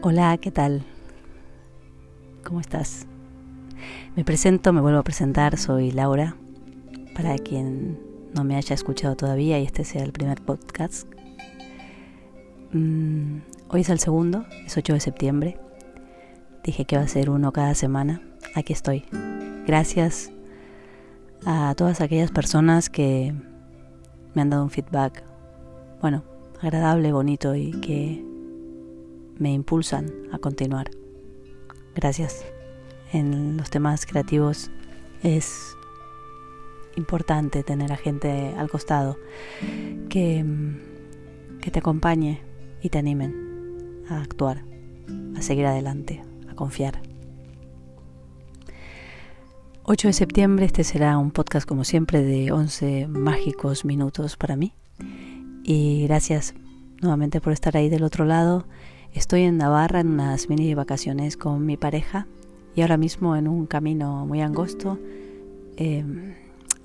Hola, ¿qué tal? ¿Cómo estás? Me presento, me vuelvo a presentar, soy Laura. Para quien no me haya escuchado todavía y este sea el primer podcast. Mm, hoy es el segundo, es 8 de septiembre. Dije que va a ser uno cada semana. Aquí estoy. Gracias a todas aquellas personas que me han dado un feedback, bueno, agradable, bonito y que me impulsan a continuar. Gracias. En los temas creativos es importante tener a gente al costado que, que te acompañe y te animen a actuar, a seguir adelante, a confiar. 8 de septiembre, este será un podcast como siempre de 11 mágicos minutos para mí. Y gracias nuevamente por estar ahí del otro lado Estoy en Navarra en unas mini vacaciones con mi pareja y ahora mismo en un camino muy angosto, em,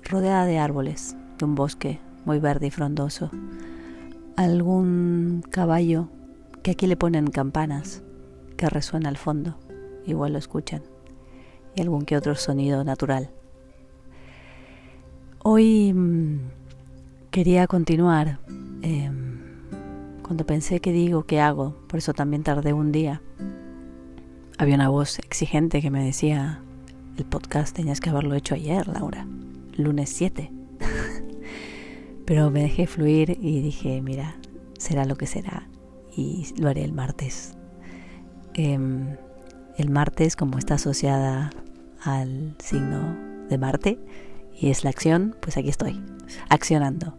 rodeada de árboles, de un bosque muy verde y frondoso. Algún caballo que aquí le ponen campanas que resuena al fondo, igual lo escuchan, y algún que otro sonido natural. Hoy mm, quería continuar. Em, cuando pensé qué digo, qué hago, por eso también tardé un día. Había una voz exigente que me decía, el podcast tenías que haberlo hecho ayer, Laura, lunes 7. Pero me dejé fluir y dije, mira, será lo que será y lo haré el martes. Em, el martes, como está asociada al signo de Marte y es la acción, pues aquí estoy, accionando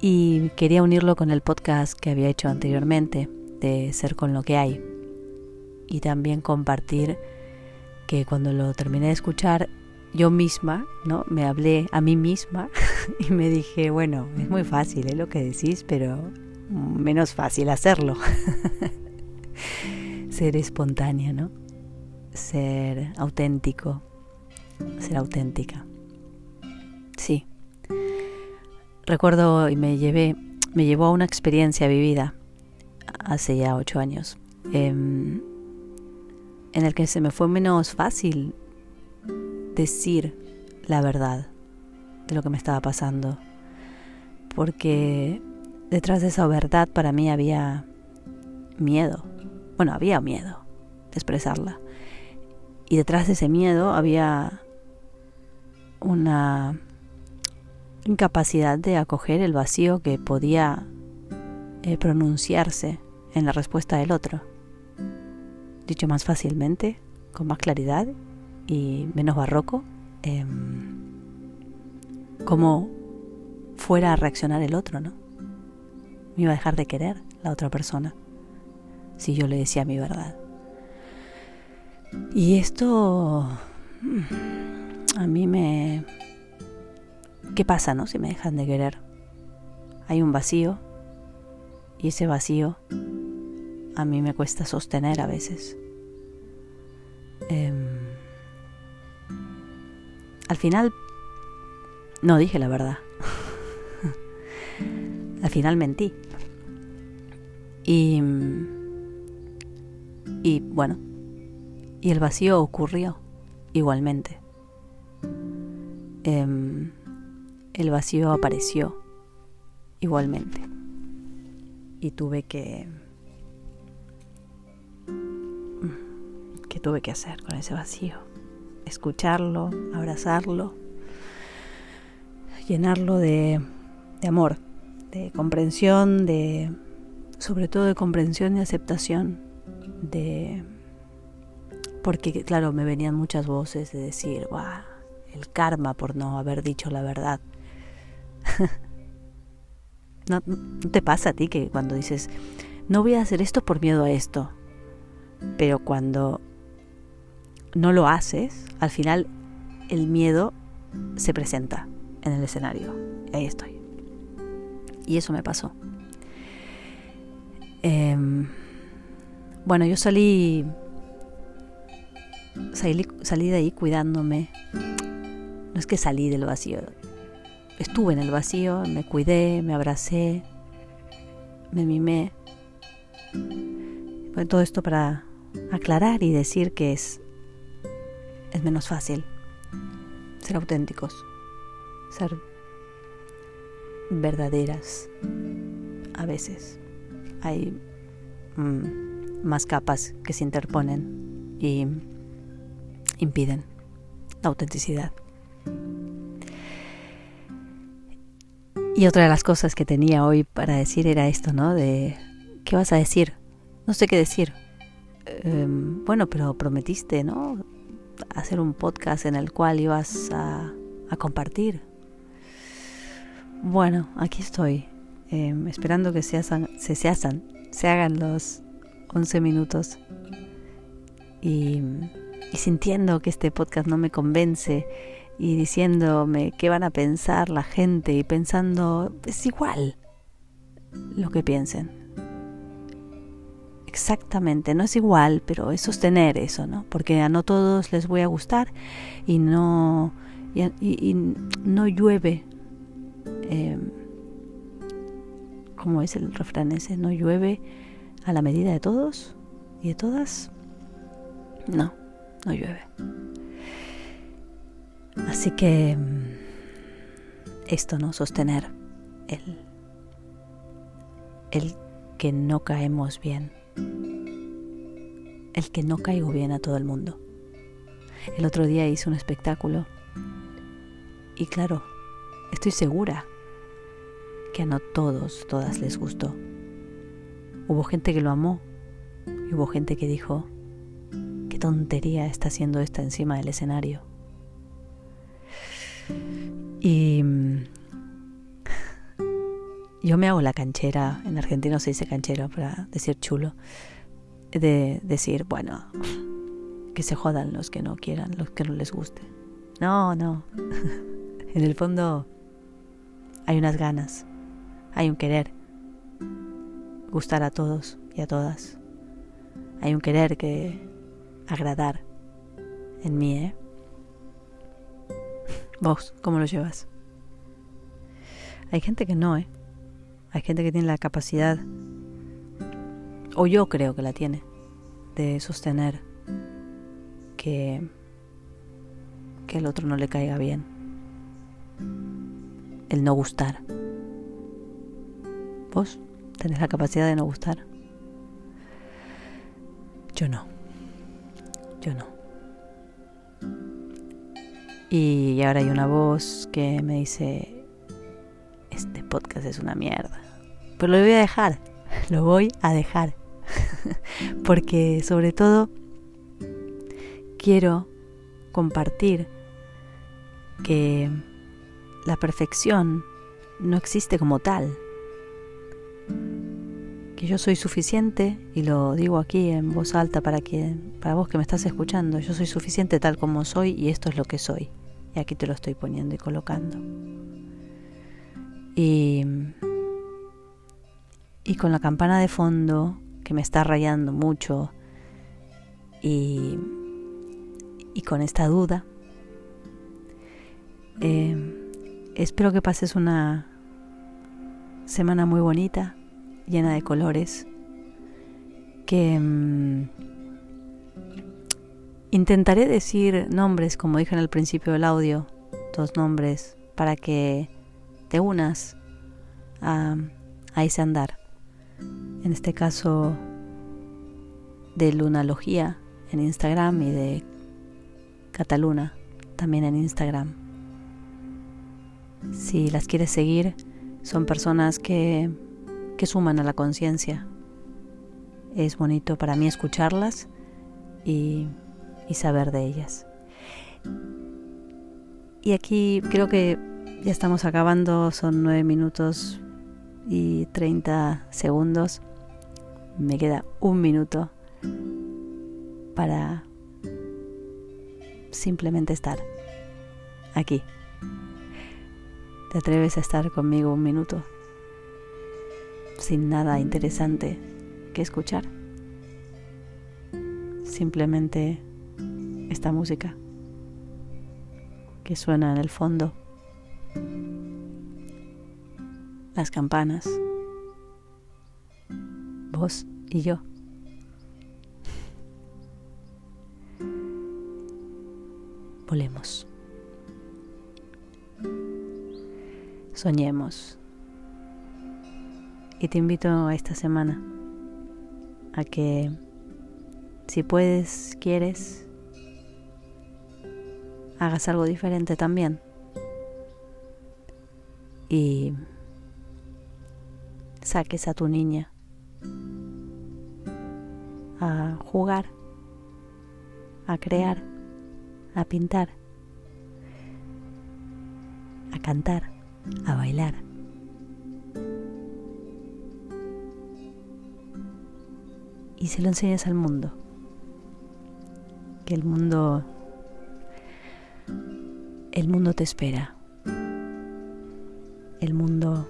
y quería unirlo con el podcast que había hecho anteriormente de Ser con lo que hay y también compartir que cuando lo terminé de escuchar yo misma, ¿no? Me hablé a mí misma y me dije, bueno, es muy fácil ¿eh? lo que decís, pero menos fácil hacerlo. ser espontáneo, ¿no? Ser auténtico, ser auténtica. Recuerdo y me llevé, me llevó a una experiencia vivida hace ya ocho años, em, en el que se me fue menos fácil decir la verdad de lo que me estaba pasando, porque detrás de esa verdad para mí había miedo, bueno, había miedo de expresarla, y detrás de ese miedo había una incapacidad de acoger el vacío que podía eh, pronunciarse en la respuesta del otro. Dicho más fácilmente, con más claridad y menos barroco, eh, cómo fuera a reaccionar el otro, ¿no? Me iba a dejar de querer la otra persona si yo le decía mi verdad. Y esto mm, a mí me, ¿Qué pasa, no? Si me dejan de querer. Hay un vacío y ese vacío a mí me cuesta sostener a veces. Em, al final no dije la verdad. al final mentí. Y, y bueno, y el vacío ocurrió igualmente. Eh, el vacío apareció igualmente. Y tuve que... ¿Qué tuve que hacer con ese vacío? Escucharlo, abrazarlo, llenarlo de, de amor, de comprensión, de sobre todo de comprensión y aceptación, de porque claro, me venían muchas voces de decir, wow, el karma por no haber dicho la verdad. ¿No, te pasa a ti que cuando dices, no voy a hacer esto por miedo a esto? Pero cuando no lo haces, al final el miedo se presenta en el escenario. Ahí estoy. Y eso me pasó. Em, bueno, yo salí, salí, salí de ahí cuidándome. No es que salí del vacío, estuve en el vacío, me cuidé, me abracé, me mimé. todo esto para aclarar y decir que es, es menos fácil ser auténticos, ser verdaderas a veces. Hay mm, más capas que se interponen y impiden la autenticidad. Y otra de las cosas que tenía hoy para decir era esto, ¿no? De, ¿qué vas a decir? No sé qué decir. Em, bueno, pero prometiste, ¿no? Hacer un podcast en el cual ibas a, compartir. Bueno, aquí estoy, em, esperando que se, hagan, se, hagan los 11 minutos y sintiendo que este podcast no me convence y diciéndome qué van a pensar la gente y pensando, es igual lo que piensen. Exactamente, no es igual, pero es sostener eso, ¿no? Porque a no todos les voy a gustar y no, y, no llueve. Eh, ¿Cómo es el refrán ese? ¿No llueve a la medida de todos y de todas? No, no llueve. Así que mm, esto, ¿no? Sostener el, el que no caemos bien, el que no caigo bien a todo el mundo. El otro día hice un espectáculo y claro, estoy segura que a no todos, todas les gustó. Hubo gente que lo amó y hubo gente que dijo, qué tontería está haciendo esta encima del escenario. Y mm, yo me hago la canchera, en argentino se dice canchero para decir chulo, de decir, bueno, que se jodan los que no quieran, los que no les guste. No, no. en el fondo hay unas ganas, hay un querer gustar a todos y a todas. Hay un querer que agradar en mí, ¿eh? ¿Vos cómo lo llevas? Hay gente que no, ¿eh? Hay gente que tiene la capacidad, o yo creo que la tiene, de sostener que, que el otro no le caiga bien. El no gustar. ¿Vos tenés la capacidad de no gustar? Yo no. Yo no. Y ahora hay una voz que me dice, este podcast es una mierda. Pero lo voy a dejar, lo voy a dejar. Porque sobre todo quiero compartir que la perfección no existe como tal. Que yo soy suficiente, y lo digo aquí en voz alta para, que, para vos que me estás escuchando, yo soy suficiente tal como soy y esto es lo que soy. Y aquí te lo estoy poniendo y colocando. Y, y con la campana de fondo que me está rayando mucho y, y con esta duda, eh, espero que pases una semana muy bonita, llena de colores, que... Mm, Intentaré decir nombres, como dije en el principio del audio, dos nombres, para que te unas a, ese andar. En este caso, de Lunalogía en Instagram y de Cataluna también en Instagram. Si las quieres seguir, son personas que, que suman a la conciencia. Es bonito para mí escucharlas y y saber de ellas. Y aquí creo que ya estamos acabando, son nueve minutos y 30 segundos. Me queda un minuto para simplemente estar aquí. ¿Te atreves a estar conmigo un minuto sin nada interesante que escuchar? Simplemente esta música que suena en el fondo, las campanas, vos y yo. Volemos. Soñemos. Y te invito a esta semana a que si puedes, quieres, hagas algo diferente también. Y saques a tu niña a jugar, a crear, a pintar, a cantar, a bailar. Y se lo enseñas al mundo. Que el mundo el mundo te espera. El mundo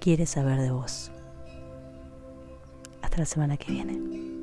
quiere saber de vos. Hasta la semana que viene.